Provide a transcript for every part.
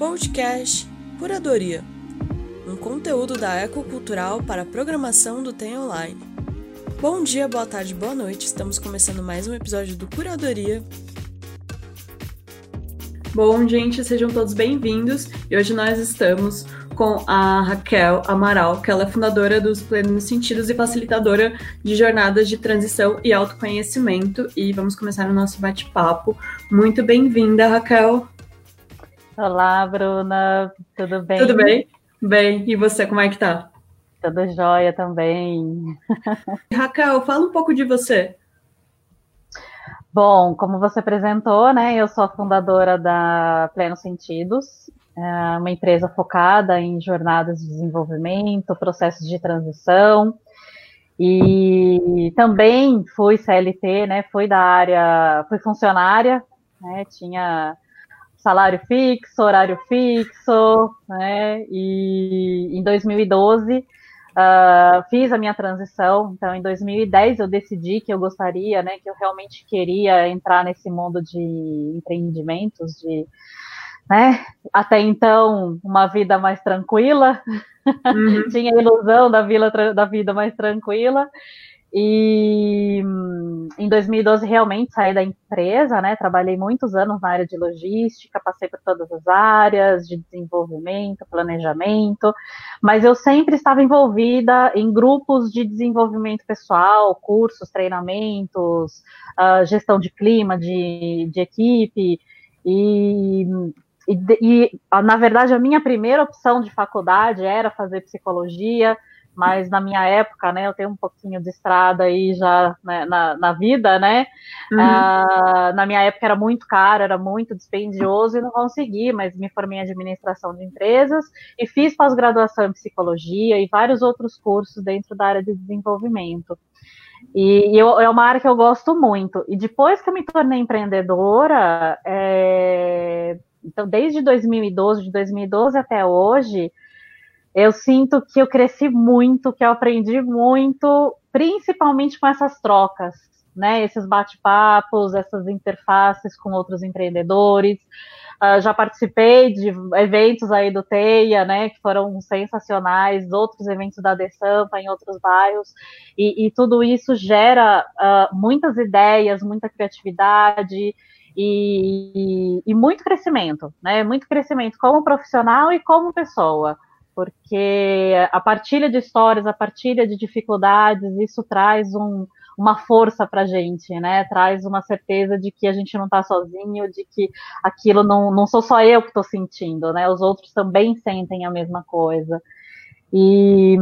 Podcast Curadoria um conteúdo da Ecocultural para a programação do TEM Online. Bom dia, boa tarde, boa noite. Estamos começando mais um episódio do Curadoria. Bom, gente, sejam todos bem-vindos. E hoje nós estamos com a Raquel Amaral, que ela é fundadora dos Plenos Sentidos e facilitadora de jornadas de transição e autoconhecimento. E vamos começar o nosso bate-papo. Muito bem-vinda, Raquel. Olá, Bruna, tudo bem? Tudo bem? Bem, e você, como é que tá? Tudo jóia também. Raquel, fala um pouco de você. Bom, como você apresentou, né, eu sou a fundadora da Pleno Sentidos, é uma empresa focada em jornadas de desenvolvimento, processos de transição, e também fui CLT, né, fui da área, fui funcionária, né, tinha salário fixo, horário fixo, né? E em 2012 uh, ah, fiz a minha transição. Então, em 2010 eu decidi que eu gostaria, né? Que eu realmente queria entrar nesse mundo de empreendimentos, de né? Até então, uma vida mais tranquila, uhum. tinha a ilusão da, vila, da vida mais tranquila, e em 2012 realmente saí da empresa, né? Trabalhei muitos anos na área de logística, passei por todas as áreas de desenvolvimento, planejamento, mas eu sempre estava envolvida em grupos de desenvolvimento pessoal, cursos, treinamentos, uh, gestão de clima, de, de equipe, e, e, e na verdade a minha primeira opção de faculdade era fazer psicologia mas na minha época, né, eu tenho um pouquinho de estrada aí já né, na, na vida, né? Uhum. Uh, na minha época era muito caro, era muito dispendioso e não consegui, mas me formei em administração de empresas e fiz pós-graduação em psicologia e vários outros cursos dentro da área de desenvolvimento. E, e eu, é uma área que eu gosto muito. E depois que eu me tornei empreendedora, é, então desde 2012, de 2012 até hoje, eu sinto que eu cresci muito, que eu aprendi muito, principalmente com essas trocas, né? Esses bate-papos, essas interfaces com outros empreendedores. Uh, já participei de eventos aí do Teia, né, que foram sensacionais, outros eventos da Desampa em outros bairros, e, e tudo isso gera uh, muitas ideias, muita criatividade e, e, e muito crescimento, né, muito crescimento como profissional e como pessoa porque a partilha de histórias, a partilha de dificuldades, isso traz um, uma força para a gente, né? Traz uma certeza de que a gente não está sozinho, de que aquilo não, não sou só eu que estou sentindo, né? Os outros também sentem a mesma coisa. E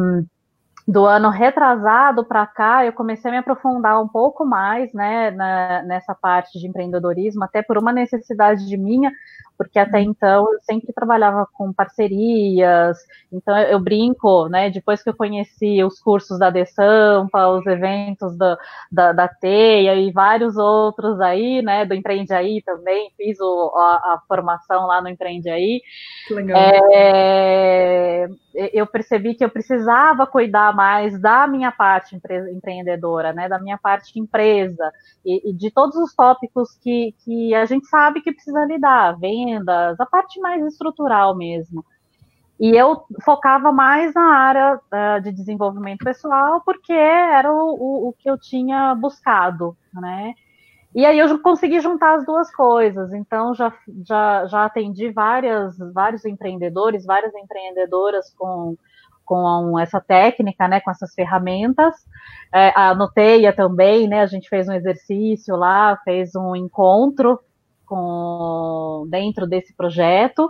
do ano retrasado para cá, eu comecei a me aprofundar um pouco mais, né, na, nessa parte de empreendedorismo, até por uma necessidade de minha, porque até uhum. então eu sempre trabalhava com parcerias, então eu, eu brinco, né, depois que eu conheci os cursos da Desampa, os eventos da, da, da, Teia e vários outros aí, né, do Empreende Aí também, fiz o, a, a formação lá no Empreende Aí, é, eu percebi que eu precisava cuidar mais da minha parte empre, empreendedora, né, da minha parte empresa, e, e de todos os tópicos que, que a gente sabe que precisa lidar, vendas, a parte mais estrutural mesmo. E eu focava mais na área uh, de desenvolvimento pessoal, porque era o, o, o, que eu tinha buscado, né? E aí eu consegui juntar as duas coisas. Então já, já, já atendi várias, vários empreendedores, várias empreendedoras com, com essa técnica, né, com essas ferramentas. É, anotei também, né, a gente fez um exercício lá, fez um encontro com dentro desse projeto.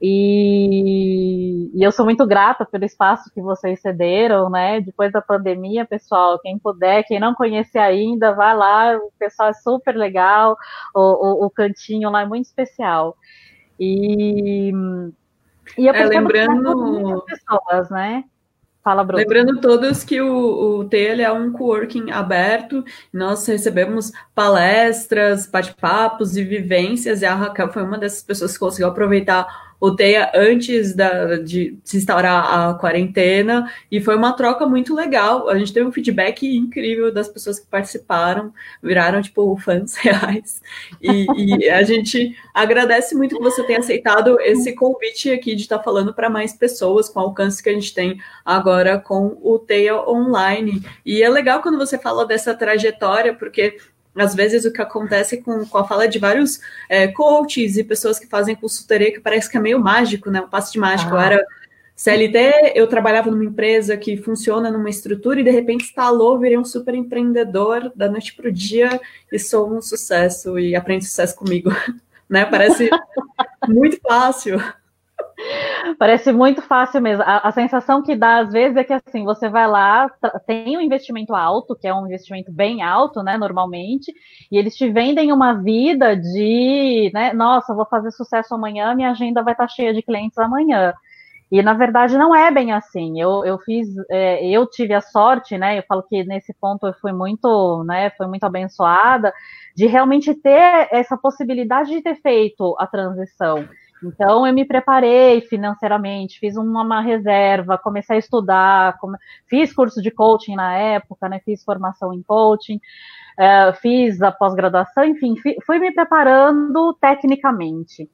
E, e, eu sou muito grata pelo espaço que vocês cederam, né? Depois da pandemia, pessoal, quem puder, quem não conhece ainda, vai lá, o pessoal é super legal, o, o, o cantinho lá é muito especial. E, e eu é, lembrando pessoas, né? Fala, Bruno. Lembrando todos que o, o T é um coworking aberto, nós recebemos palestras, bate-papos e vivências, e a Raquel foi uma dessas pessoas que conseguiu aproveitar o Teia antes da, de se instaurar a quarentena, e foi uma troca muito legal. A gente teve um feedback incrível das pessoas que participaram, viraram, tipo, fãs reais. E, e a gente agradece muito que você tenha aceitado esse convite aqui de estar falando para mais pessoas, com o alcance que a gente tem agora com o Teia Online. E é legal quando você fala dessa trajetória, porque às vezes o que acontece com, com a fala de vários é, coaches e pessoas que fazem consultoria que parece que é meio mágico, né? Um passe de mágico. Ah. Eu era CLT, eu trabalhava numa empresa que funciona numa estrutura e de repente instalou, virei um super empreendedor da noite para o dia e sou um sucesso e aprende sucesso comigo. né? Parece muito fácil. Parece muito fácil mesmo. A, a, sensação que dá às vezes é que assim, você vai lá, tem um investimento alto, que é um investimento bem alto, né, normalmente, e eles te vendem uma vida de, né, nossa, vou fazer sucesso amanhã, minha agenda vai estar cheia de clientes amanhã. E na verdade não é bem assim. Eu, eu fiz, é, eu tive a sorte, né? Eu falo que nesse ponto eu fui muito, né? Fui muito abençoada de realmente ter essa possibilidade de ter feito a transição. Então, eu me preparei financeiramente, fiz uma, uma reserva, comecei a estudar, come... fiz curso de coaching na época, né, fiz formação em coaching, uh, fiz a pós-graduação, enfim, fui me preparando tecnicamente.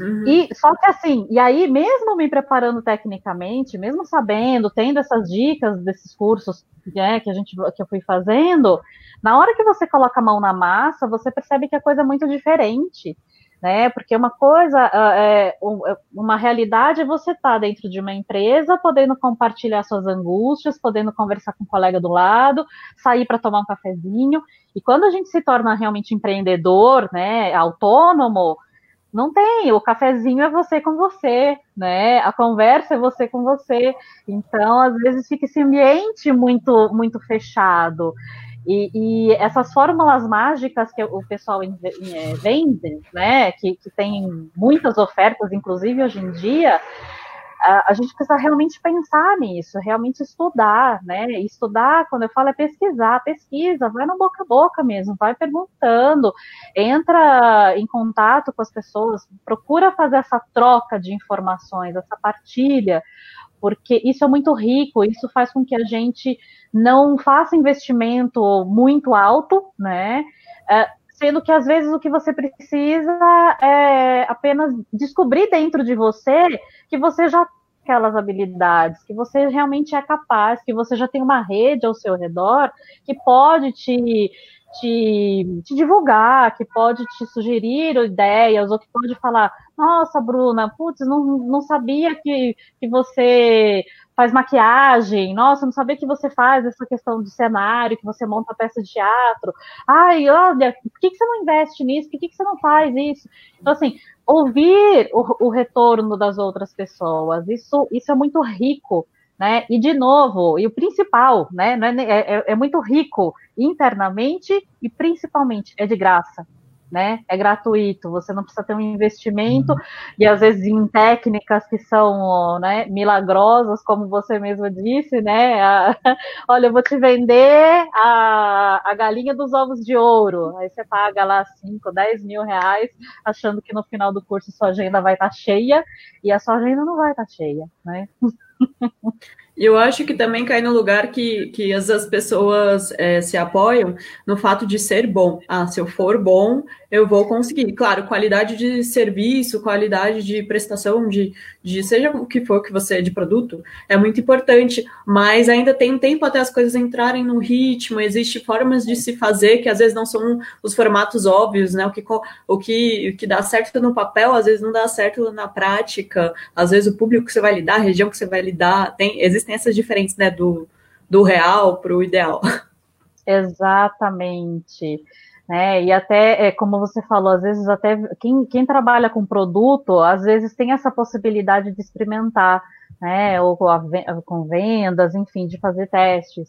Uhum. E só que assim, e aí, mesmo me preparando tecnicamente, mesmo sabendo, tendo essas dicas desses cursos né, que a gente que eu fui fazendo, na hora que você coloca a mão na massa, você percebe que a coisa é muito diferente né? Porque uma coisa, ah, é, é, uma realidade é você estar tá dentro de uma empresa, podendo compartilhar suas angústias, podendo conversar com o um colega do lado, sair para tomar um cafezinho. E quando a gente se torna realmente empreendedor, né, autônomo, não tem, o cafezinho é você com você, né? A conversa é você com você. Então, às vezes fica esse ambiente muito muito fechado. E, e, essas fórmulas mágicas que o pessoal é, vende, né, que, que tem muitas ofertas, inclusive hoje em dia, a, gente precisa realmente pensar nisso, realmente estudar, né? Estudar, quando eu falo, é pesquisar, pesquisa, vai no boca a boca mesmo, vai perguntando, entra em contato com as pessoas, procura fazer essa troca de informações, essa partilha, porque isso é muito rico, isso faz com que a gente não faça investimento muito alto, né? É, sendo que às vezes o que você precisa é apenas descobrir dentro de você que você já tem aquelas habilidades, que você realmente é capaz, que você já tem uma rede ao seu redor que pode te te, te, divulgar, que pode te sugerir ideias, ou que pode falar, nossa, Bruna, putz, não, não sabia que, que você faz maquiagem, nossa, não sabia que você faz essa questão de cenário, que você monta peça de teatro. Ai, olha, por que, que você não investe nisso? Por que, que você não faz isso? Então, assim, ouvir o, o retorno das outras pessoas, isso, isso é muito rico né? E de novo, e o principal, né? É, é, é, muito rico internamente e principalmente é de graça. Né? É gratuito, você não precisa ter um investimento, e às vezes em técnicas que são né, milagrosas, como você mesmo disse, né? A, olha, eu vou te vender a, a galinha dos ovos de ouro. Aí você paga lá 5, 10 mil reais, achando que no final do curso sua agenda vai estar tá cheia, e a sua agenda não vai estar tá cheia, né? thank you E eu acho que também cai no lugar que, que as, as pessoas é, se apoiam no fato de ser bom. Ah, se eu for bom, eu vou conseguir. Claro, qualidade de serviço, qualidade de prestação, de, de seja o que for que você de produto, é muito importante, mas ainda tem tempo até as coisas entrarem no ritmo, existem formas de se fazer que às vezes não são os formatos óbvios, né? O que, o que, o que dá certo no papel, às vezes não dá certo na prática, às vezes o público que você vai lidar, a região que você vai lidar, tem, existem essas diferenças, né, do, do real para o ideal. Exatamente. Né? E até, é, como você falou, às vezes até quem, quem trabalha com produto, às vezes tem essa possibilidade de experimentar, né? Ou com vendas, enfim, de fazer testes.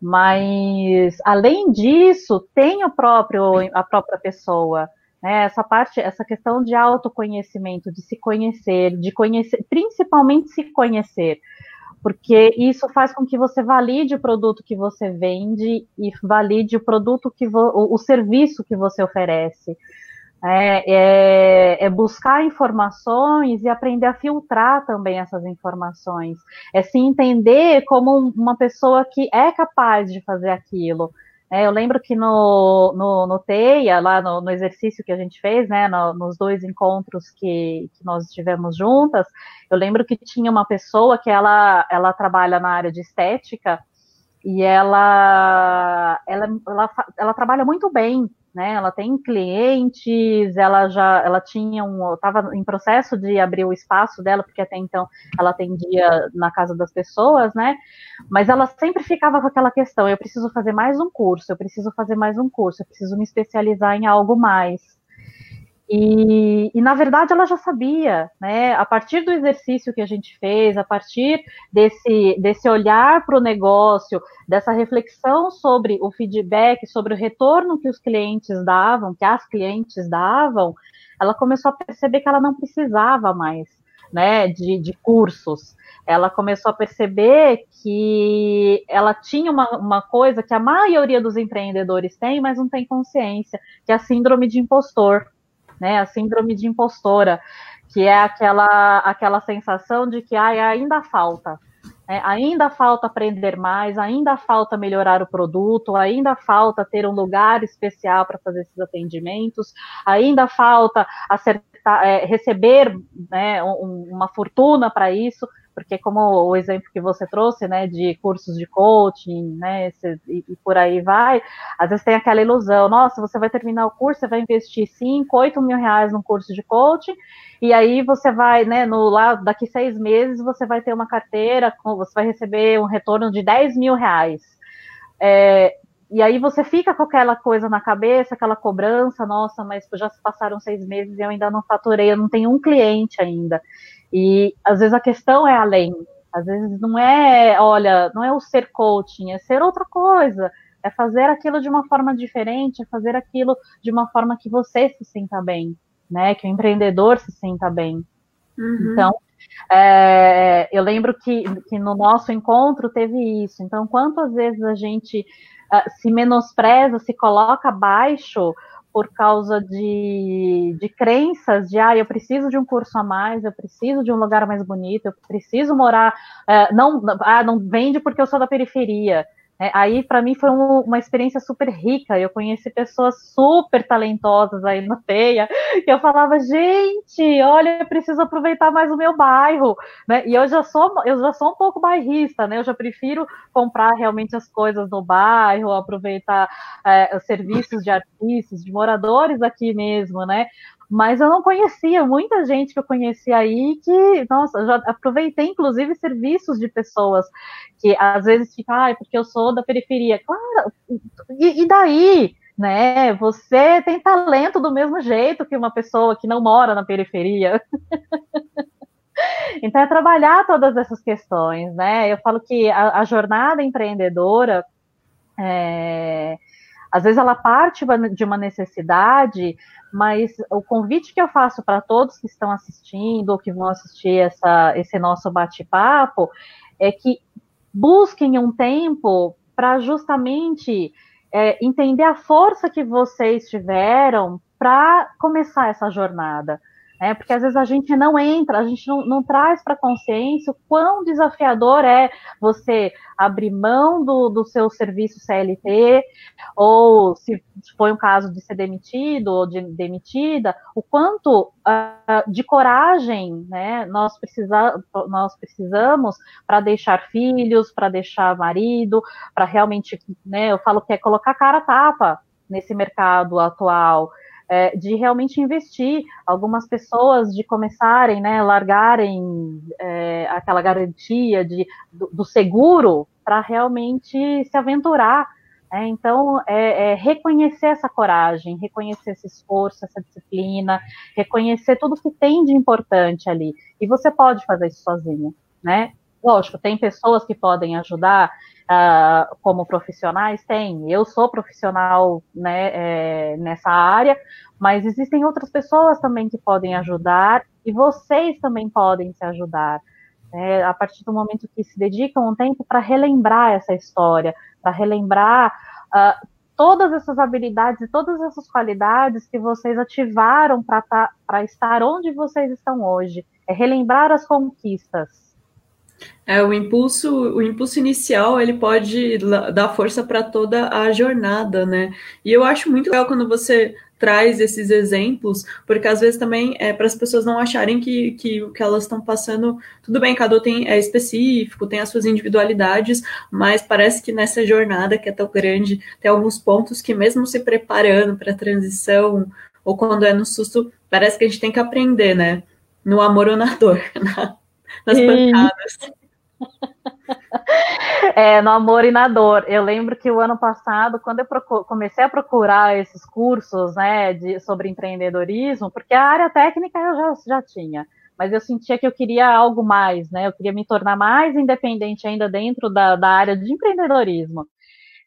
Mas além disso, tem o próprio, a própria pessoa. Né, essa parte, essa questão de autoconhecimento, de se conhecer, de conhecer, principalmente se conhecer porque isso faz com que você valide o produto que você vende e valide o produto que o, o serviço que você oferece. É, é, é, buscar informações e aprender a filtrar também essas informações. É se entender como uma pessoa que é capaz de fazer aquilo. É, eu lembro que no, no, no TEIA, lá no, no, exercício que a gente fez, né, no, nos dois encontros que, que nós tivemos juntas, eu lembro que tinha uma pessoa que ela, ela trabalha na área de estética e ela, ela, ela, ela trabalha muito bem né? Ela tem clientes, ela já, ela tinha um, estava em processo de abrir o espaço dela, porque até então ela atendia na casa das pessoas, né? Mas ela sempre ficava com aquela questão: eu preciso fazer mais um curso, eu preciso fazer mais um curso, eu preciso me especializar em algo mais. E, e, na verdade ela já sabia, né? A partir do exercício que a gente fez, a partir desse, desse olhar para o negócio, dessa reflexão sobre o feedback, sobre o retorno que os clientes davam, que as clientes davam, ela começou a perceber que ela não precisava mais, né? De, de cursos. Ela começou a perceber que ela tinha uma, uma coisa que a maioria dos empreendedores tem, mas não tem consciência, que é a síndrome de impostor né? A síndrome de impostora, que é aquela, aquela sensação de que ai, ainda falta. É, ainda falta aprender mais, ainda falta melhorar o produto, ainda falta ter um lugar especial para fazer esses atendimentos, ainda falta acertar, é, receber né, um, uma fortuna para isso porque como o exemplo que você trouxe, né, de cursos de coaching, né, e, e, por aí vai, às vezes tem aquela ilusão, nossa, você vai terminar o curso, você vai investir 5, 8 mil reais num curso de coaching, e aí você vai, né, no, lá, daqui seis meses, você vai ter uma carteira, você vai receber um retorno de 10 mil reais. É, e aí você fica com aquela coisa na cabeça, aquela cobrança, nossa, mas já se passaram seis meses e eu ainda não faturei, eu não tenho um cliente ainda. E às vezes a questão é além. Às vezes não é, olha, não é o ser coaching, é ser outra coisa. É fazer aquilo de uma forma diferente, é fazer aquilo de uma forma que você se sinta bem, né? Que o empreendedor se sinta bem. Uhum. Então, é, eu lembro que, que no nosso encontro teve isso. Então, quantas vezes a gente uh, se menospreza, se coloca abaixo por causa de, de crenças de ah, eu preciso de um curso a mais, eu preciso de um lugar mais bonito, eu preciso morar, uh, não, ah, não vende porque eu sou da periferia. É, aí, para mim, foi um, uma experiência super rica. Eu conheci pessoas super talentosas aí no TEIA, que eu falava, gente, olha, eu preciso aproveitar mais o meu bairro. Né? E eu já, sou, eu já sou um pouco bairrista, né? Eu já prefiro comprar realmente as coisas no bairro, aproveitar é, os serviços de artistas, de moradores aqui mesmo, né? Mas eu não conhecia muita gente que eu conhecia aí que, nossa, já aproveitei inclusive serviços de pessoas que às vezes ficam, ah, porque eu sou da periferia. Claro, e, e daí? Né? Você tem talento do mesmo jeito que uma pessoa que não mora na periferia. então é trabalhar todas essas questões, né? Eu falo que a, a jornada empreendedora é, às vezes ela parte de uma necessidade, mas o convite que eu faço para todos que estão assistindo ou que vão assistir essa, esse nosso bate-papo é que busquem um tempo para justamente é, entender a força que vocês tiveram para começar essa jornada. É, porque às vezes a gente não entra, a gente não, não traz para consciência o quão desafiador é você abrir mão do, do seu serviço CLT, ou se foi um caso de ser demitido ou de demitida, o quanto uh, de coragem né, nós, precisa, nós precisamos para deixar filhos, para deixar marido, para realmente, né, eu falo que é colocar cara a tapa nesse mercado atual é, de realmente investir, algumas pessoas de começarem, né, largarem é, aquela garantia de, do, do seguro para realmente se aventurar. É, então, é, é, reconhecer essa coragem, reconhecer esse esforço, essa disciplina, reconhecer tudo que tem de importante ali. E você pode fazer isso sozinho, né? Lógico, tem pessoas que podem ajudar, uh, como profissionais? Tem. Eu sou profissional né, é, nessa área, mas existem outras pessoas também que podem ajudar e vocês também podem se ajudar. É, a partir do momento que se dedicam um tempo para relembrar essa história, para relembrar uh, todas essas habilidades e todas essas qualidades que vocês ativaram para tá, estar onde vocês estão hoje. É relembrar as conquistas. É, o impulso, o impulso inicial, ele pode dar força para toda a jornada, né? E eu acho muito legal quando você traz esses exemplos, porque às vezes também é para as pessoas não acharem que, que o que elas estão passando, tudo bem, cada um tem, é específico, tem as suas individualidades, mas parece que nessa jornada que é tão grande, tem alguns pontos que mesmo se preparando para a transição, ou quando é no susto, parece que a gente tem que aprender, né? No amor ou na dor, nas pancadas. É, no amor e na dor. Eu lembro que o ano passado, quando eu comecei a procurar esses cursos né, de, sobre empreendedorismo, porque a área técnica eu já, já tinha, mas eu sentia que eu queria algo mais, né? Eu queria me tornar mais independente ainda dentro da, da área de empreendedorismo.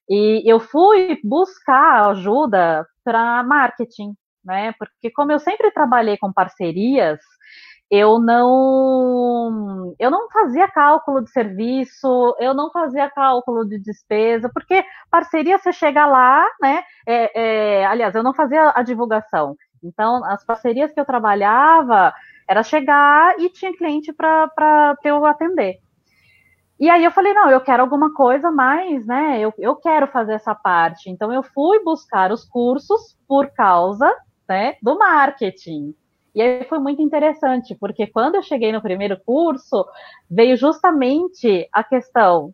E eu fui buscar ajuda para marketing, né? Porque como eu sempre trabalhei com parcerias, eu não eu não fazia cálculo de serviço, eu não fazia cálculo de despesa, porque parceria você chega lá, né? É, é, aliás, eu não fazia a divulgação. Então, as parcerias que eu trabalhava era chegar e tinha cliente para eu atender. E aí eu falei, não, eu quero alguma coisa mais, né? Eu, eu quero fazer essa parte. Então eu fui buscar os cursos por causa né, do marketing. E aí foi muito interessante, porque quando eu cheguei no primeiro curso, veio justamente a questão: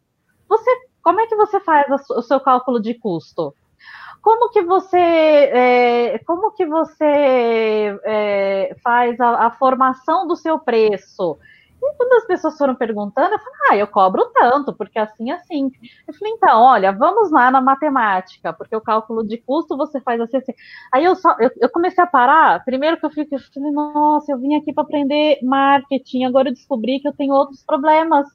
você, como é que você faz o seu cálculo de custo? Como que você, é, como que você é, faz a, a formação do seu preço? E quando as pessoas foram perguntando, eu falei, ah, eu cobro tanto, porque assim, assim. Eu falei, então, olha, vamos lá na matemática, porque o cálculo de custo você faz assim, assim. Aí eu só, eu, eu comecei a parar, primeiro que eu fiquei, eu falei, nossa, eu vim aqui para aprender marketing, agora eu descobri que eu tenho outros problemas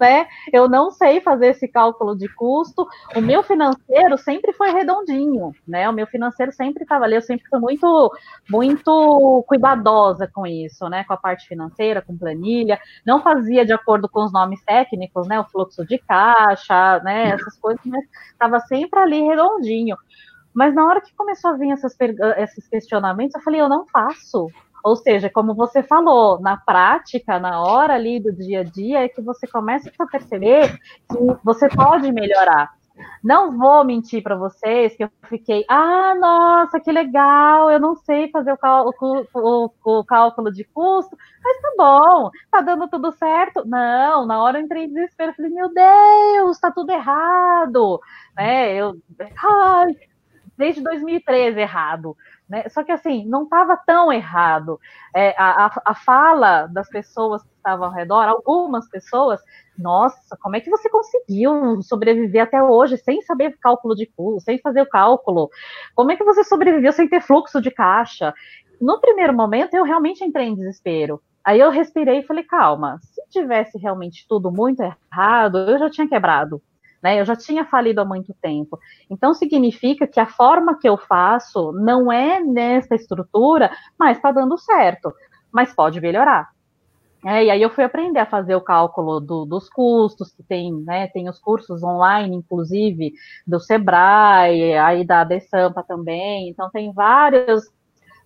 né? Eu não sei fazer esse cálculo de custo. O meu financeiro sempre foi redondinho, né? O meu financeiro sempre estava ali, eu sempre fui muito, muito cuidadosa com isso, né? Com a parte financeira, com planilha. Não fazia de acordo com os nomes técnicos, né? O fluxo de caixa, né? Essas coisas, mas estava sempre ali redondinho. Mas na hora que começou a vir essas, esses questionamentos, eu falei, eu não faço. Ou seja, como você falou, na prática, na hora ali do dia a dia, é que você começa a perceber que você pode melhorar. Não vou mentir para vocês que eu fiquei, ah, nossa, que legal, eu não sei fazer o, cálculo, o, o cálculo de custo, mas tá bom, tá dando tudo certo. Não, na hora eu entrei em desespero, falei, meu Deus, tá tudo errado. Né? Eu, ai, desde 2013 errado. Né? Só que assim, não estava tão errado. É, a, a, a, fala das pessoas que estavam ao redor, algumas pessoas, nossa, como é que você conseguiu sobreviver até hoje sem saber cálculo de custo, sem fazer o cálculo? Como é que você sobreviveu sem ter fluxo de caixa? No primeiro momento, eu realmente entrei em desespero. Aí eu respirei e falei, calma, se tivesse realmente tudo muito errado, eu já tinha quebrado né? Eu já tinha falido há muito tempo. Então significa que a forma que eu faço não é nessa estrutura, mas está dando certo. Mas pode melhorar. É, e aí eu fui aprender a fazer o cálculo do, dos custos, que tem, né, tem os cursos online, inclusive, do Sebrae, aí da Desampa também, então tem vários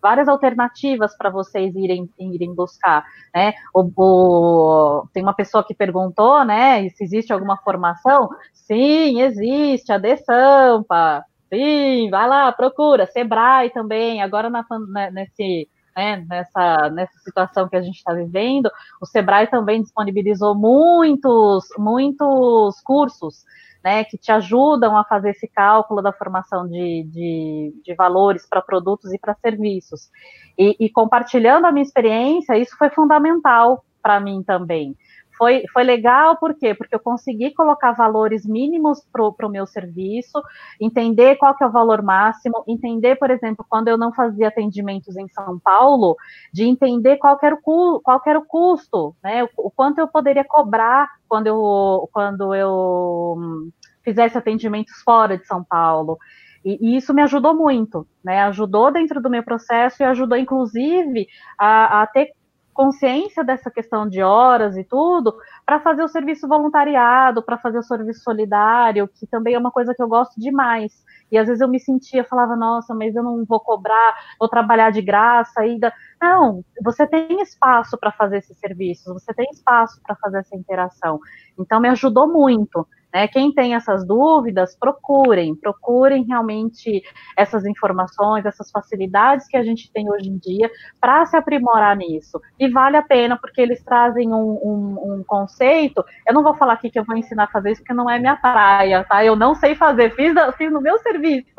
várias alternativas para vocês irem, irem buscar, né? O, o, tem uma pessoa que perguntou, né, se existe alguma formação. Sim, existe, a Sampa. Sim, vai lá, procura. Sebrae também, agora na, né, nesse, né, nessa, nessa situação que a gente está vivendo, o Sebrae também disponibilizou muitos, muitos cursos né, que te ajudam a fazer esse cálculo da formação de, de, de valores para produtos e para serviços. E, e, compartilhando a minha experiência, isso foi fundamental para mim também. Foi, foi legal, por quê? Porque eu consegui colocar valores mínimos para o meu serviço, entender qual que é o valor máximo, entender, por exemplo, quando eu não fazia atendimentos em São Paulo, de entender qual era o, qual era o custo, né? O, o quanto eu poderia cobrar quando eu, quando eu hum, fizesse atendimentos fora de São Paulo. E, isso me ajudou muito, né? Ajudou dentro do meu processo e ajudou, inclusive, a, a ter consciência dessa questão de horas e tudo, para fazer o serviço voluntariado, para fazer o serviço solidário, que também é uma coisa que eu gosto demais. E às vezes eu me sentia, falava, nossa, mas eu não vou cobrar, vou trabalhar de graça ainda. Não, você tem espaço para fazer esses serviços, você tem espaço para fazer essa interação. Então me ajudou muito. Né? Quem tem essas dúvidas, procurem, procurem realmente essas informações, essas facilidades que a gente tem hoje em dia para se aprimorar nisso. E vale a pena, porque eles trazem um, um, um, conceito. Eu não vou falar aqui que eu vou ensinar a fazer isso, porque não é minha praia, tá? Eu não sei fazer, fiz, fiz no meu serviço,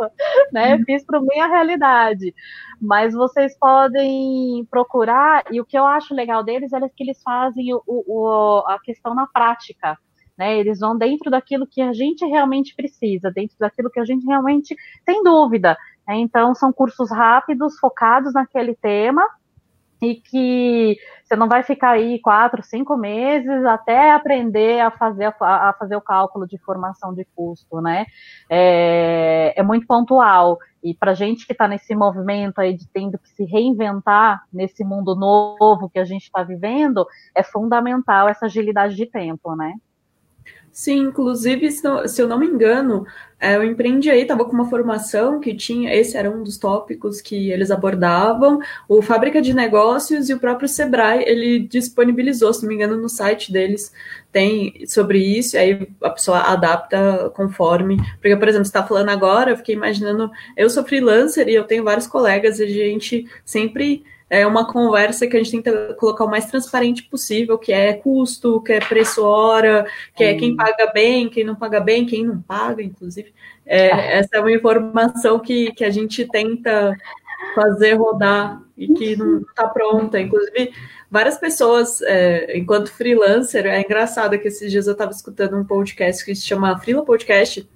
né? Uhum. Fiz para minha realidade. Mas vocês podem procurar, e o que eu acho legal deles é que eles fazem o, o, a questão na prática né? Eles vão dentro daquilo que a gente realmente precisa, dentro daquilo que a gente realmente tem dúvida. Né? Então, são cursos rápidos, focados naquele tema, e que você não vai ficar aí quatro, cinco meses até aprender a fazer, a, fazer o cálculo de formação de custo, né? É, é muito pontual. E para gente que está nesse movimento aí de tendo que se reinventar nesse mundo novo que a gente está vivendo, é fundamental essa agilidade de tempo, né? Sim, inclusive, se, não, se eu não me engano, é, o Empreende aí estava com uma formação que tinha, esse era um dos tópicos que eles abordavam, o Fábrica de Negócios e o próprio Sebrae, ele disponibilizou, se não me engano, no site deles tem sobre isso, e aí a pessoa adapta conforme, porque, por exemplo, você está falando agora, eu fiquei imaginando, eu sou freelancer e eu tenho vários colegas, e a gente sempre é uma conversa que a gente tenta colocar o mais transparente possível, que é custo, que é preço hora, que é quem paga bem, quem não paga bem, quem não paga, inclusive. É, essa é uma informação que, que a gente tenta fazer rodar e que não está pronta. Inclusive, várias pessoas, é, enquanto freelancer, é engraçado que esses dias eu estava escutando um podcast que se chama Freela Podcast,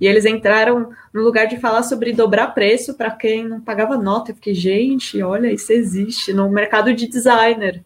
e eles entraram no lugar de falar sobre dobrar preço para quem não pagava nota. Eu fiquei, gente, olha, isso existe no mercado de designer.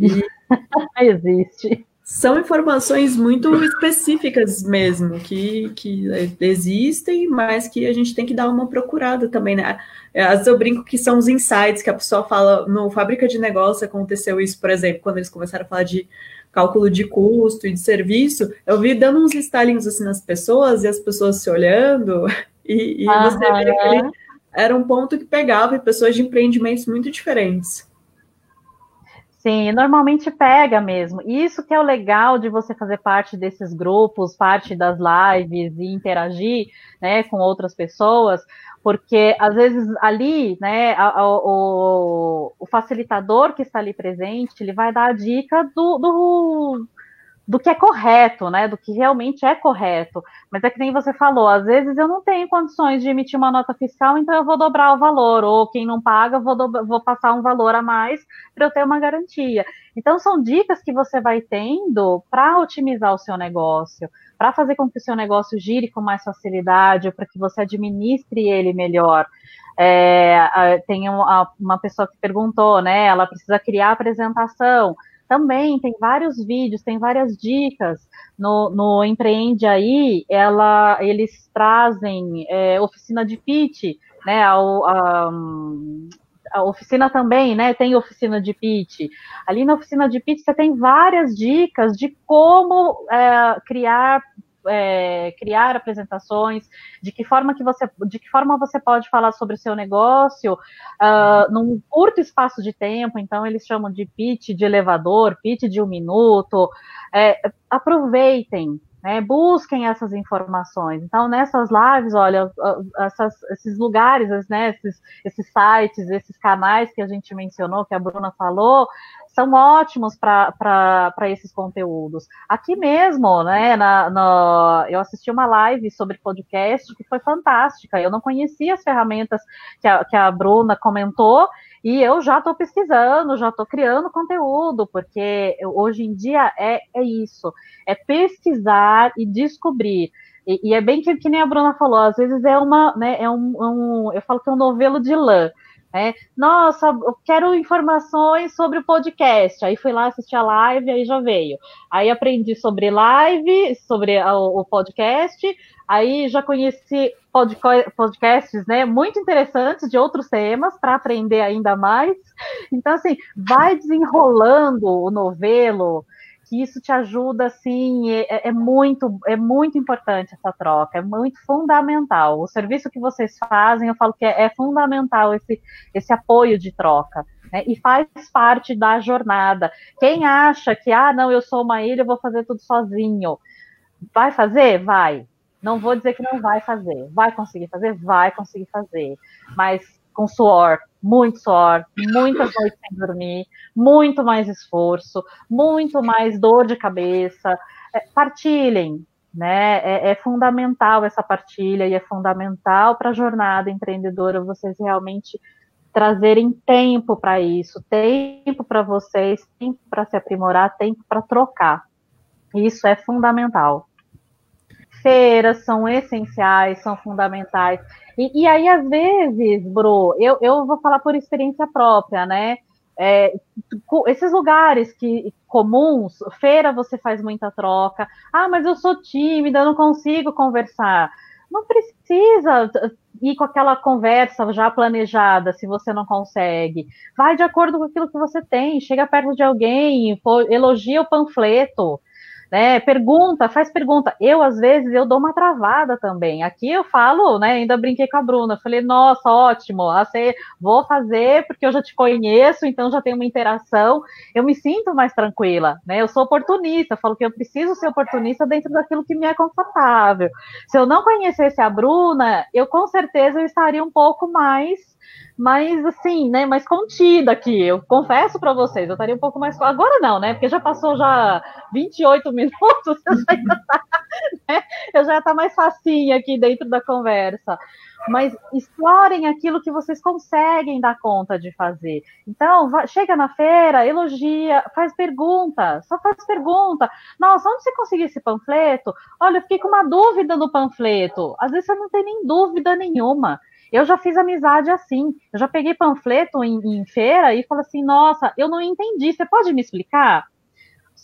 E existe. São informações muito específicas mesmo, que, que existem, mas que a gente tem que dar uma procurada também, né? Às vezes eu brinco que são os insights que a pessoa fala no Fábrica de Negócio, aconteceu isso, por exemplo, quando eles começaram a falar de cálculo de custo e de serviço, eu vi dando uns estalinhos assim nas pessoas e as pessoas se olhando, e, e você vê que ele era um ponto que pegava pessoas de empreendimentos muito diferentes. Sim, normalmente pega mesmo. Isso que é o legal de você fazer parte desses grupos, parte das lives e interagir né, com outras pessoas, porque às vezes ali, né, a, a, o, o, facilitador que está ali presente, ele vai dar a dica do, do, do, que é correto, né, do que realmente é correto. Mas é que nem você falou, às vezes eu não tenho condições de emitir uma nota fiscal, então eu vou dobrar o valor, ou quem não paga, vou, vou passar um valor a mais para eu ter uma garantia. Então são dicas que você vai tendo para otimizar o seu negócio para fazer com que o seu negócio gire com mais facilidade, para que você administre ele melhor. É, tem uma pessoa que perguntou, né? Ela precisa criar apresentação. Também tem vários vídeos, tem várias dicas no, no Empreende aí. Ela, eles trazem é, oficina de pitch, né? Ao, a, a oficina também, né? Tem oficina de pitch. Ali na oficina de pitch você tem várias dicas de como é, criar é, criar apresentações, de que forma que você, de que forma você pode falar sobre o seu negócio uh, num curto espaço de tempo. Então eles chamam de pitch de elevador, pitch de um minuto. É, aproveitem, né, busquem essas informações. Então, nessas lives, olha, essas, esses lugares, né, esses, esses sites, esses canais que a gente mencionou, que a Bruna falou, são ótimos para esses conteúdos. Aqui mesmo, né, na, na, eu assisti uma live sobre podcast que foi fantástica. Eu não conhecia as ferramentas que a, que a Bruna comentou, e eu já estou pesquisando, já estou criando conteúdo, porque hoje em dia é, é isso, é pesquisar e descobrir. E, e é bem que, que, nem a Bruna falou, às vezes é uma, né, é um, um, eu falo que é um novelo de lã. É, Nossa, eu quero informações sobre o podcast. Aí fui lá assistir a live, aí já veio. Aí aprendi sobre live, sobre o podcast. Aí já conheci podcasts, né, muito interessantes de outros temas para aprender ainda mais. Então, assim, vai desenrolando o novelo, que isso te ajuda, assim, é, é, muito, é muito importante essa troca, é muito fundamental. O serviço que vocês fazem, eu falo que é, é fundamental esse, esse apoio de troca. Né, e faz parte da jornada. Quem acha que, ah, não, eu sou uma ilha, eu vou fazer tudo sozinho, vai fazer? Vai. Não vou dizer que não vai fazer. Vai conseguir fazer? Vai conseguir fazer. Mas com suor, muito suor, muitas noites sem dormir, muito mais esforço, muito mais dor de cabeça. É, partilhem, né? É, é, fundamental essa partilha e é fundamental para a jornada empreendedora vocês realmente trazerem tempo para isso, tempo para vocês, tempo para se aprimorar, tempo para trocar. Isso é fundamental. Feiras são essenciais, são fundamentais. E, e aí, às vezes, Bro, eu, eu vou falar por experiência própria, né? É, esses lugares que comuns, feira você faz muita troca. Ah, mas eu sou tímida, não consigo conversar. Não precisa ir com aquela conversa já planejada se você não consegue. Vai de acordo com aquilo que você tem. Chega perto de alguém, elogia o panfleto né? Pergunta, faz pergunta. Eu, às vezes, eu dou uma travada também. Aqui eu falo, né? Ainda brinquei com a Bruna. Falei, nossa, ótimo, assim, vou fazer porque eu já te conheço, então já tem uma interação. Eu me sinto mais tranquila, né? Eu sou oportunista, falo que eu preciso ser oportunista dentro daquilo que me é confortável. Se eu não conhecesse a Bruna, eu com certeza eu estaria um pouco mais mais assim, né, mais contida aqui. Eu confesso para vocês, eu estaria um pouco mais. Agora não, né? Porque já passou já 28 minutos, eu já ia tá, né, eu já tá mais facinho aqui dentro da conversa. Mas explorem aquilo que vocês conseguem dar conta de fazer. Então, vai, chega na feira, elogia, faz pergunta, só faz pergunta. Nossa, onde você conseguiu esse panfleto? Olha, eu fiquei com uma dúvida no panfleto. Às vezes você não tem nem dúvida nenhuma. Eu já fiz amizade assim. Eu já peguei panfleto em, em feira e falei assim: nossa, eu não entendi. Você pode me explicar?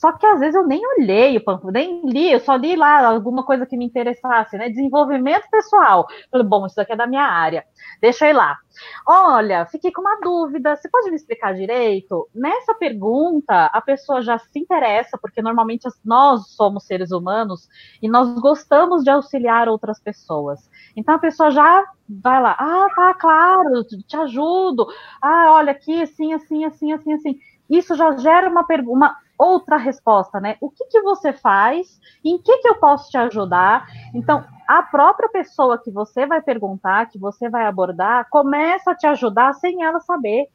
Só que às vezes eu nem olhei o panfleto, nem li, eu só li lá alguma coisa que me interessasse, né? Desenvolvimento pessoal. Falei, bom, isso daqui é da minha área. Deixa eu ir lá. Olha, fiquei com uma dúvida, você pode me explicar direito? Nessa pergunta, a pessoa já se interessa, porque normalmente nós somos seres humanos e nós gostamos de auxiliar outras pessoas. Então a pessoa já vai lá, ah, tá, claro, te ajudo. Ah, olha aqui, assim, assim, assim, assim, assim. Isso já gera uma, uma outra resposta, né? O que, que você faz? Em que, que eu posso te ajudar? Então, a própria pessoa que você vai perguntar, que você vai abordar, começa a te ajudar sem ela saber.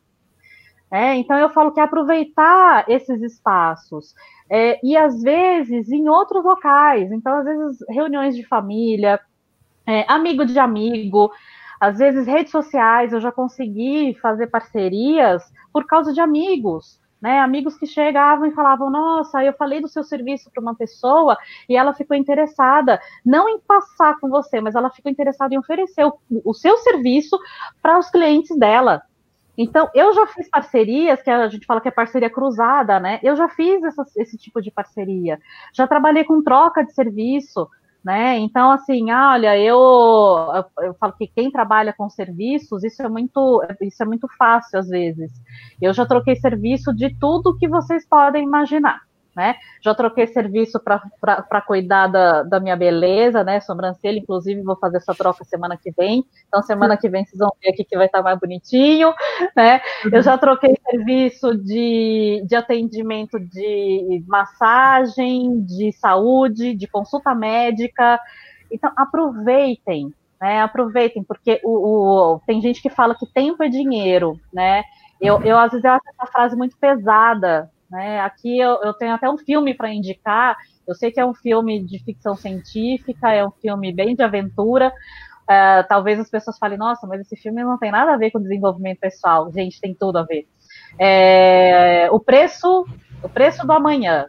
É, então eu falo que é aproveitar esses espaços é, e às vezes em outros locais, então às vezes reuniões de família, é, amigo de amigo, às vezes redes sociais, eu já consegui fazer parcerias por causa de amigos né? Amigos que chegavam e falavam: Nossa, eu falei do seu serviço para uma pessoa e ela ficou interessada, não em passar com você, mas ela ficou interessada em oferecer o, o seu serviço para os clientes dela. Então, eu já fiz parcerias, que a gente fala que é parceria cruzada, né? Eu já fiz essa, esse tipo de parceria. Já trabalhei com troca de serviço, né? Então, assim, olha, eu, eu falo que quem trabalha com serviços, isso é muito, isso é muito fácil às vezes. Eu já troquei serviço de tudo que vocês podem imaginar né? Já troquei serviço para cuidar da, da, minha beleza, né? Sobrancelha, inclusive, vou fazer essa troca semana que vem. Então, semana que vem vocês vão ver aqui que vai estar mais bonitinho, né? Eu já troquei serviço de, de atendimento de massagem, de saúde, de consulta médica. Então, aproveitem, né? Aproveitem, porque o, o, tem gente que fala que tempo é dinheiro, né? Eu, eu, às vezes, eu acho essa frase muito pesada, né? Aqui eu, eu tenho até um filme para indicar. Eu sei que é um filme de ficção científica, é um filme bem de aventura. Uh, talvez as pessoas falem, nossa, mas esse filme não tem nada a ver com desenvolvimento pessoal. Gente, tem tudo a ver. É, o preço, o preço do amanhã.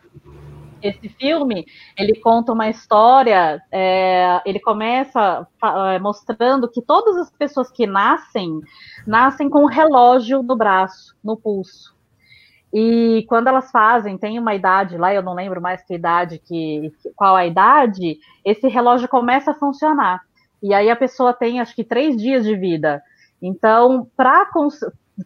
esse filme, ele conta uma história, é, ele começa é, mostrando que todas as pessoas que nascem, nascem com um relógio no braço, no pulso. E quando elas fazem, tem uma idade lá, eu não lembro mais que idade, que, qual a idade, esse relógio começa a funcionar. E aí a pessoa tem, acho que, três dias de vida. Então, para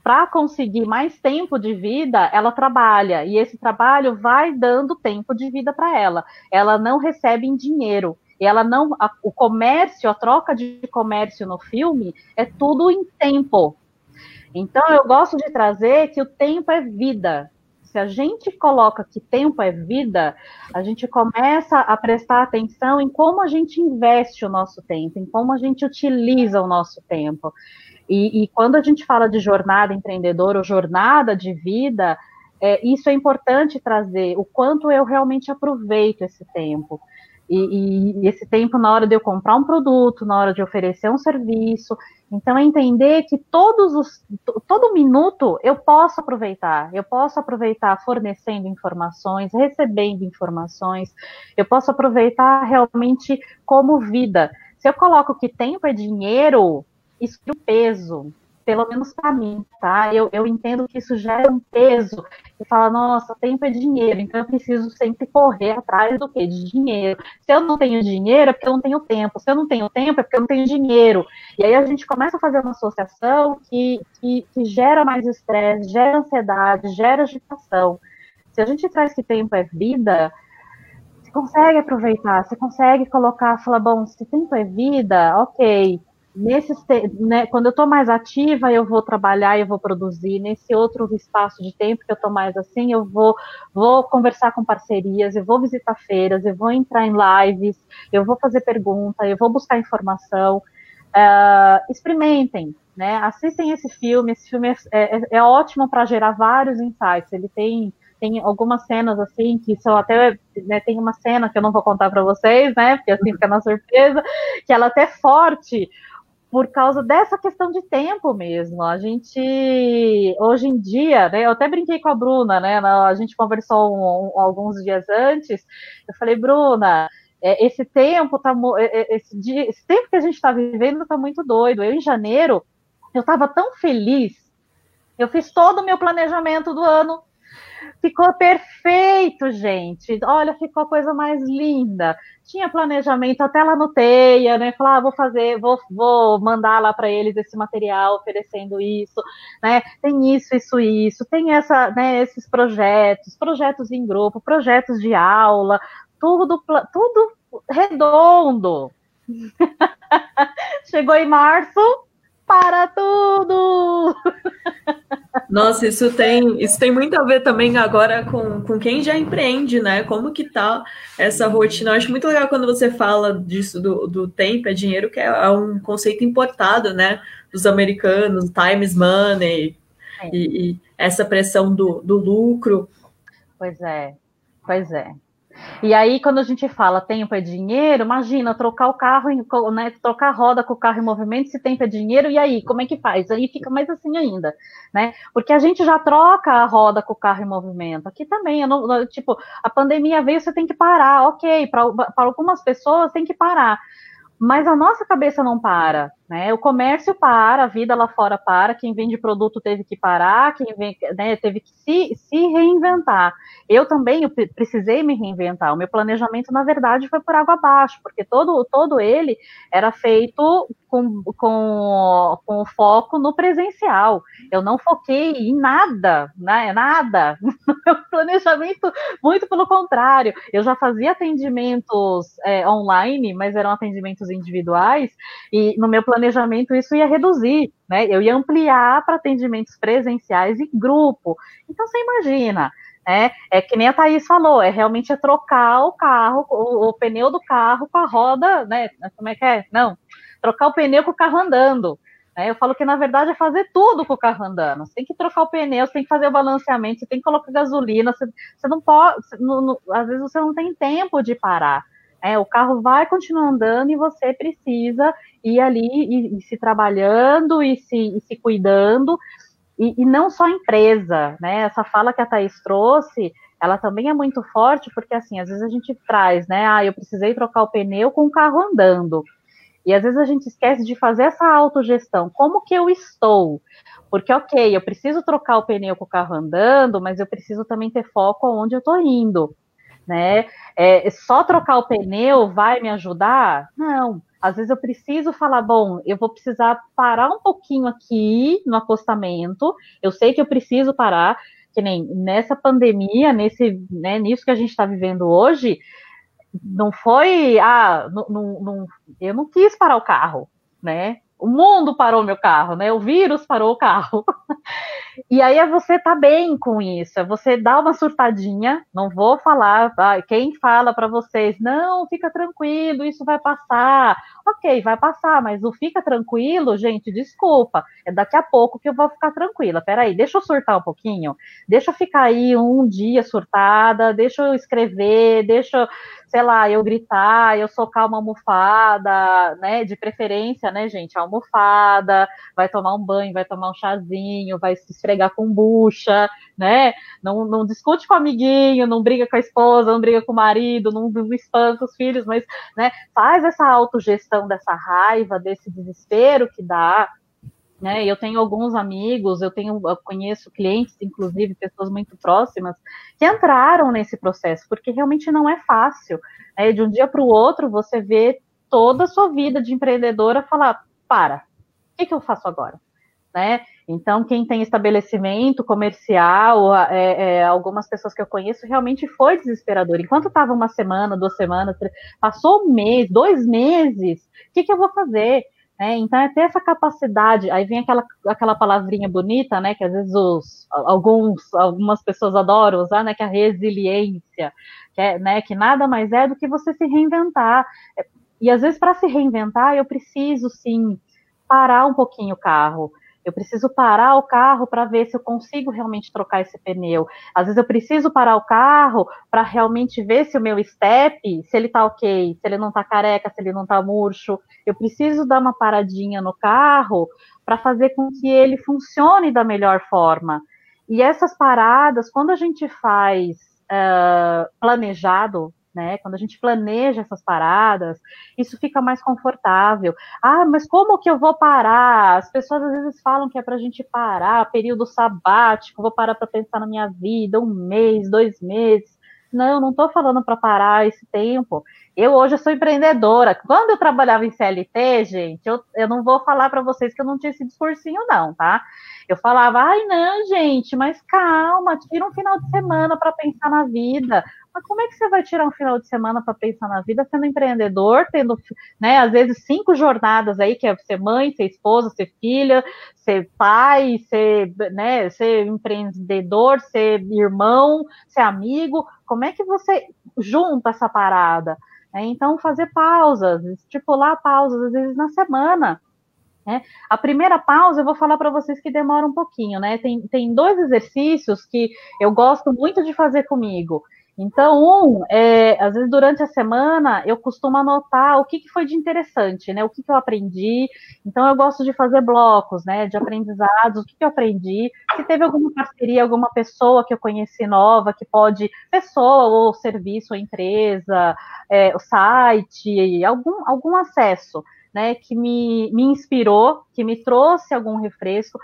para conseguir mais tempo de vida, ela trabalha e esse trabalho vai dando tempo de vida para ela. Ela não recebe em dinheiro. Ela não, a, o comércio, a troca de comércio no filme é tudo em tempo. Então eu gosto de trazer que o tempo é vida. Se a gente coloca que tempo é vida, a gente começa a prestar atenção em como a gente investe o nosso tempo, em como a gente utiliza o nosso tempo. E, e quando a gente fala de jornada empreendedora ou jornada de vida, é, isso é importante trazer o quanto eu realmente aproveito esse tempo. E, e, esse tempo na hora de eu comprar um produto, na hora de oferecer um serviço. Então, é entender que todos os, todo minuto eu posso aproveitar. Eu posso aproveitar fornecendo informações, recebendo informações. Eu posso aproveitar realmente como vida. Se eu coloco que tempo é dinheiro, isso é um peso, pelo menos para mim, tá? Eu, eu entendo que isso gera um peso. E fala, nossa, tempo é dinheiro, então eu preciso sempre correr atrás do quê? De dinheiro. Se eu não tenho dinheiro, é porque eu não tenho tempo. Se eu não tenho tempo, é porque eu não tenho dinheiro. E aí a gente começa a fazer uma associação que, que, que gera mais estresse, gera ansiedade, gera agitação. Se a gente traz que tempo é vida, você consegue aproveitar, você consegue colocar, falar, bom, se tempo é vida, ok, Nesse, né, quando eu estou mais ativa, eu vou trabalhar, eu vou produzir. Nesse outro espaço de tempo que eu estou mais assim, eu vou, vou conversar com parcerias, eu vou visitar feiras, eu vou entrar em lives, eu vou fazer pergunta, eu vou buscar informação. Uh, experimentem, né? Assistem esse filme. Esse filme é, é, é ótimo para gerar vários insights. Ele tem tem algumas cenas assim que são até né, tem uma cena que eu não vou contar para vocês, né? Porque assim fica na surpresa, que ela é até forte, por causa dessa questão de tempo mesmo. A gente, hoje em dia, né, eu até brinquei com a Bruna, né, a gente conversou um, um, alguns dias antes, eu falei, Bruna, é, esse tempo tá, é, é, esse, esse tempo que a gente está vivendo está muito doido. Eu, em janeiro, eu estava tão feliz, eu fiz todo o meu planejamento do ano, Ficou perfeito, gente. Olha, ficou a coisa mais linda. Tinha planejamento até lá no Teia, né? Falar, ah, vou fazer, vou, vou mandar lá para eles esse material oferecendo isso, né? Tem isso, isso, isso. Tem essa, né, esses projetos, projetos em grupo, projetos de aula, tudo, tudo redondo. Chegou em março, para tudo! Nossa, isso tem, isso tem muito a ver também agora com, com quem já empreende, né? Como que tá essa rotina? Eu acho muito legal quando você fala disso do, do tempo, é dinheiro, que é um conceito importado, né? Dos americanos, times money, é. e, e, essa pressão do, do lucro. Pois é, pois é. E aí, quando a gente fala tempo é dinheiro, imagina trocar o carro, né, trocar a roda com o carro em movimento, se tempo é dinheiro, e aí, como é que faz? Aí fica mais assim ainda, né? Porque a gente já troca a roda com o carro em movimento. Aqui também, não, tipo, a pandemia veio, você tem que parar, ok, para algumas pessoas tem que parar. Mas a nossa cabeça não para, né? O comércio para, a vida lá fora para, quem vende produto teve que parar, quem vem, né, teve que se, se reinventar. Eu também eu precisei me reinventar. O meu planejamento, na verdade, foi por água abaixo, porque todo, todo ele era feito com, com, com foco no presencial. Eu não foquei em nada, né? Nada. meu planejamento, muito pelo contrário. Eu já fazia atendimentos é, online, mas eram atendimentos individuais, e no meu planejamento isso ia reduzir, né? Eu ia ampliar para atendimentos presenciais e grupo. Então você imagina, né? É que nem a Thaís falou, é realmente é trocar o carro, o, o, pneu do carro com a roda, né? Como é que é? Não, trocar o pneu com o carro andando. Né? Eu falo que na verdade é fazer tudo com o carro andando. Você tem que trocar o pneu, você tem que fazer o balanceamento, você tem que colocar gasolina, você, você não pode, você, não, não, às vezes você não tem tempo de parar. É, o carro vai continuar andando e você precisa ir ali e, e se trabalhando e se, e se cuidando, e, e, não só a empresa, né? Essa fala que a Thaís trouxe, ela também é muito forte, porque assim, às vezes a gente traz, né? Ah, eu precisei trocar o pneu com o carro andando. E às vezes a gente esquece de fazer essa autogestão. Como que eu estou? Porque, ok, eu preciso trocar o pneu com o carro andando, mas eu preciso também ter foco aonde eu estou indo. Né? É, só trocar o pneu vai me ajudar? Não. Às vezes eu preciso falar, bom, eu vou precisar parar um pouquinho aqui no acostamento. Eu sei que eu preciso parar, que nem nessa pandemia, nesse, né, nisso que a gente está vivendo hoje, não foi, ah, não, não, não, eu não quis parar o carro, né? O mundo parou meu carro, né? O vírus parou o carro. e aí é você tá bem com isso, é você dar uma surtadinha, não vou falar, quem fala para vocês, não, fica tranquilo, isso vai passar. Ok, vai passar, mas o fica tranquilo, gente, desculpa, é daqui a pouco que eu vou ficar tranquila. Peraí, deixa eu surtar um pouquinho, deixa eu ficar aí um dia surtada, deixa eu escrever, deixa eu sei lá, eu gritar, eu socar uma almofada, né? De preferência, né, gente? Almofada, vai tomar um banho, vai tomar um chazinho, vai se esfregar com bucha, né? Não, não discute com o amiguinho, não briga com a esposa, não briga com o marido, não, não espanca os filhos, mas né, faz essa autogestão dessa raiva, desse desespero que dá, né? Eu tenho alguns amigos, eu tenho, eu conheço clientes, inclusive pessoas muito próximas, que entraram nesse processo, porque realmente não é fácil. Né? De um dia para o outro, você vê toda a sua vida de empreendedora falar: para, o que, que eu faço agora? Né? Então, quem tem estabelecimento comercial, é, é, algumas pessoas que eu conheço, realmente foi desesperador. Enquanto estava uma semana, duas semanas, passou um mês, dois meses, o que, que eu vou fazer? É, então é ter essa capacidade, aí vem aquela, aquela palavrinha bonita, né, que às vezes os, alguns, algumas pessoas adoram usar, né, que é a resiliência, que, é, né, que nada mais é do que você se reinventar. E às vezes para se reinventar eu preciso sim parar um pouquinho o carro, eu preciso parar o carro para ver se eu consigo realmente trocar esse pneu. Às vezes eu preciso parar o carro para realmente ver se o meu step, se ele está ok, se ele não está careca, se ele não está murcho. Eu preciso dar uma paradinha no carro para fazer com que ele funcione da melhor forma. E essas paradas, quando a gente faz uh, planejado, né? Quando a gente planeja essas paradas, isso fica mais confortável. Ah, mas como que eu vou parar? As pessoas às vezes falam que é para a gente parar, período sabático, vou parar para pensar na minha vida, um mês, dois meses. Não, não estou falando para parar esse tempo. Eu hoje sou empreendedora. Quando eu trabalhava em CLT, gente, eu, eu não vou falar para vocês que eu não tinha esse discursinho, não, tá? Eu falava, ai, não, gente, mas calma, tira um final de semana para pensar na vida. Mas como é que você vai tirar um final de semana para pensar na vida sendo empreendedor, tendo, né, às vezes cinco jornadas aí, que é ser mãe, ser esposa, ser filha, ser pai, ser, né, ser empreendedor, ser irmão, ser amigo. Como é que você junta essa parada? É, então, fazer pausas, estipular pausas, às vezes na semana. Né? A primeira pausa eu vou falar para vocês que demora um pouquinho, né? Tem, tem dois exercícios que eu gosto muito de fazer comigo. Então, um, é, às vezes durante a semana eu costumo anotar o que, que foi de interessante, né? O que, que eu aprendi. Então, eu gosto de fazer blocos, né? De aprendizados, o que, que eu aprendi. Se teve alguma parceria, alguma pessoa que eu conheci nova, que pode, pessoa ou serviço ou empresa, é, o site, algum, algum acesso. Né, que me, me inspirou, que me trouxe algum refresco.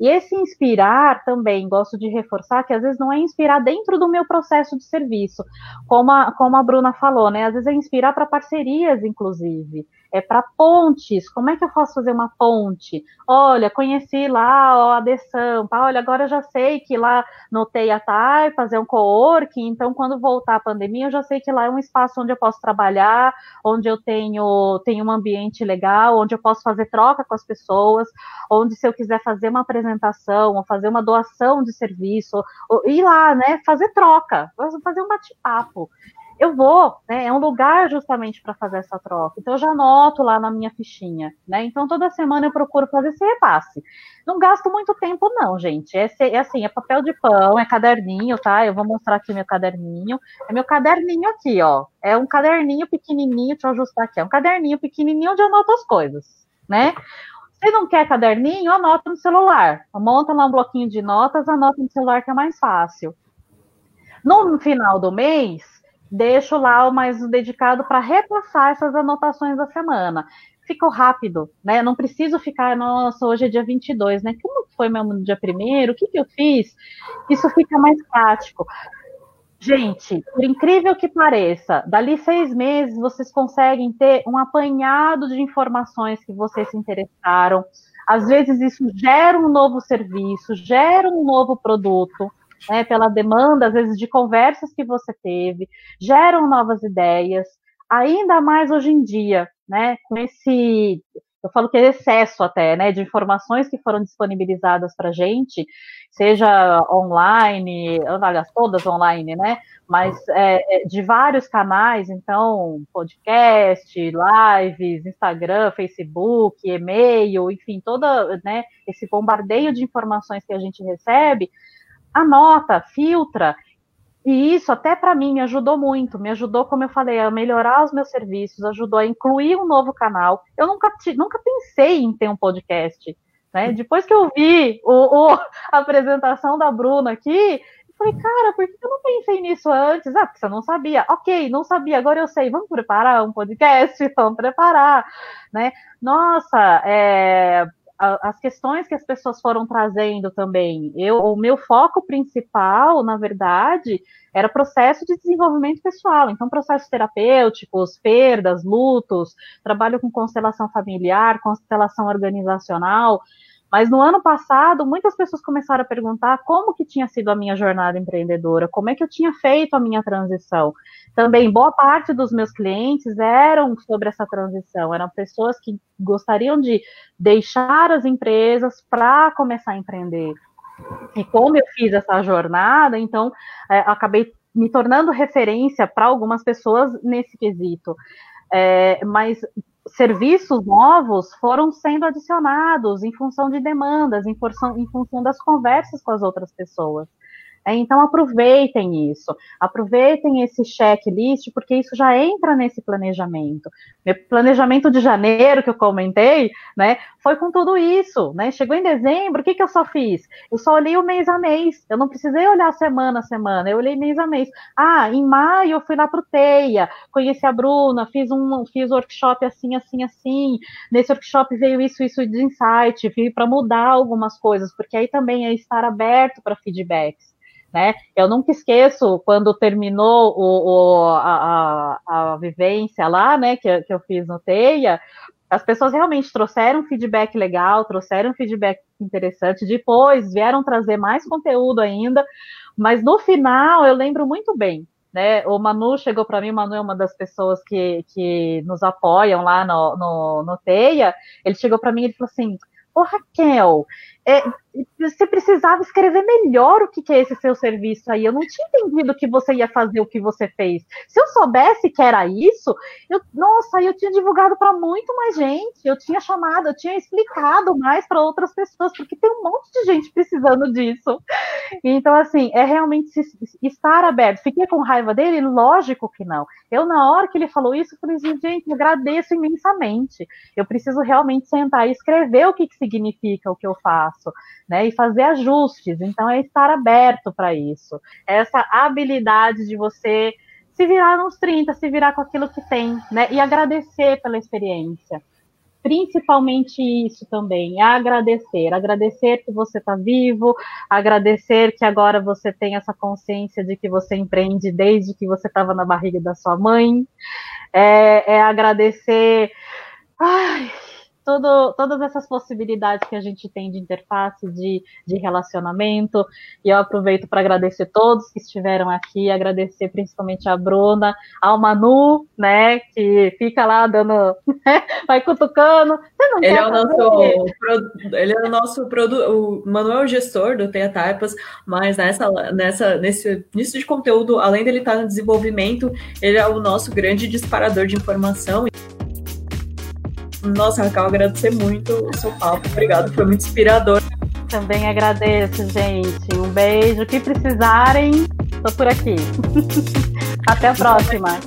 E esse inspirar também, gosto de reforçar que às vezes não é inspirar dentro do meu processo de serviço, como a, como a Bruna falou, né? Às vezes é inspirar para parcerias, inclusive é para pontes. Como é que eu posso fazer uma ponte? Olha, conheci lá ó, a De Sampa, olha, agora eu já sei que lá no TEIATAI fazer um co-working, então quando voltar a pandemia, eu já sei que lá é um espaço onde eu posso trabalhar, onde eu tenho, tenho um ambiente legal, onde eu posso fazer troca com as pessoas, onde se eu quiser fazer uma apresentação, ou fazer uma doação de serviço, ou ir lá, né, fazer troca, fazer um bate-papo eu vou, né? É um lugar justamente para fazer essa troca. Então eu já anoto lá na minha fichinha, né? Então toda semana eu procuro fazer esse repasse. Não gasto muito tempo, não, gente. É, é assim, é papel de pão, é caderninho, tá? Eu vou mostrar aqui meu caderninho. É meu caderninho aqui, ó. É um caderninho pequenininho, deixa eu ajustar aqui. É um caderninho pequenininho onde eu anoto as coisas, né? Se não quer caderninho, anota no celular. Monta lá um bloquinho de notas, anota no celular que é mais fácil. No final do mês, deixo lá mais um dedicado para repassar essas anotações da semana. Ficou rápido, né? Não preciso ficar, nossa, hoje é dia 22, né? Como foi no dia primeiro? O que, que eu fiz? Isso fica mais prático. Gente, por incrível que pareça, dali seis meses vocês conseguem ter um apanhado de informações que vocês se interessaram. Às vezes isso gera um novo serviço, gera um novo produto, né, pela demanda, às vezes, de conversas que você teve, geram novas ideias, ainda mais hoje em dia, né, com esse eu falo que é excesso até, né, de informações que foram disponibilizadas para gente, seja online, aliás, todas online, né, mas é, é, de vários canais, então, podcast, lives, Instagram, Facebook, e-mail, enfim, toda, né, esse bombardeio de informações que a gente recebe, anota, filtra, e isso até para mim me ajudou muito, me ajudou, como eu falei, a melhorar os meus serviços, ajudou a incluir um novo canal. Eu nunca, nunca pensei em ter um podcast. Né? Depois que eu vi o, o, a apresentação da Bruna aqui, eu falei, cara, por que eu não pensei nisso antes? Ah, porque você não sabia. Ok, não sabia, agora eu sei. Vamos preparar um podcast? Vamos preparar. Né? Nossa, é, as questões que as pessoas foram trazendo também. Eu, o meu foco principal, na verdade, era processo de desenvolvimento pessoal. Então, processos terapêuticos, perdas, lutos, trabalho com constelação familiar, constelação organizacional. Mas no ano passado, muitas pessoas começaram a perguntar como que tinha sido a minha jornada empreendedora, como é que eu tinha feito a minha transição. Também boa parte dos meus clientes eram sobre essa transição, eram pessoas que gostariam de deixar as empresas para começar a empreender. E como eu fiz essa jornada, então é, acabei me tornando referência para algumas pessoas nesse quesito. É, mas serviços novos foram sendo adicionados em função de demandas, em função, em função das conversas com as outras pessoas. É, então, aproveitem isso, aproveitem esse checklist, porque isso já entra nesse planejamento. Meu planejamento de janeiro, que eu comentei, né, foi com tudo isso, né? Chegou em dezembro, o que, que eu só fiz? Eu só olhei o mês a mês, eu não precisei olhar semana a semana, eu olhei mês a mês. Ah, em maio eu fui lá para o Teia, conheci a Bruna, fiz um fiz workshop assim, assim, assim. Nesse workshop veio isso, isso de insight, fui para mudar algumas coisas, porque aí também é estar aberto para feedbacks. Né? Eu nunca esqueço quando terminou o, o a, a, a, vivência lá, né, que, que eu fiz no TEIA, as pessoas realmente trouxeram feedback legal, trouxeram feedback interessante, depois vieram trazer mais conteúdo ainda, mas no final eu lembro muito bem, né? O Manu chegou para mim, o Manu é uma das pessoas que, que nos apoiam lá no, no, no TEIA, ele chegou para mim e falou assim, ô Raquel, é, você precisava escrever melhor o que, que é esse seu serviço aí. Eu não tinha entendido que você ia fazer o que você fez. Se eu soubesse que era isso, eu, nossa, eu tinha divulgado para muito mais gente. Eu tinha chamado, eu tinha explicado mais para outras pessoas, porque tem um monte de gente precisando disso. Então, assim, é realmente estar aberto. Fiquei com raiva dele? Lógico que não. Eu, na hora que ele falou isso, falei assim, gente, agradeço imensamente. Eu preciso realmente sentar e escrever o que, que significa o que eu faço, né? E fazer ajustes. Então, é estar aberto para isso. Essa habilidade de você se virar nos 30, se virar com aquilo que tem, né? E agradecer pela experiência. Principalmente isso também, agradecer. Agradecer que você está vivo, agradecer que agora você tem essa consciência de que você empreende desde que você estava na barriga da sua mãe. É, é agradecer. Ai, todo, todas essas possibilidades que a gente tem de interface, de, de relacionamento. E eu aproveito para agradecer todos que estiveram aqui, agradecer principalmente a Bruna, ao Manu, né, que fica lá dando, vai cutucando. ele, é o nosso, ele é o nosso produto, o Manu é o gestor do Teia Taipas, mas nessa, nessa, nesse início de conteúdo, além dele estar no desenvolvimento, ele é o nosso grande disparador de informação. Nossa, Raquel, agradecer muito o seu papo. Obrigado, foi muito inspirador. Também agradeço, gente. Um beijo. O que precisarem, tô por aqui. Até a próxima.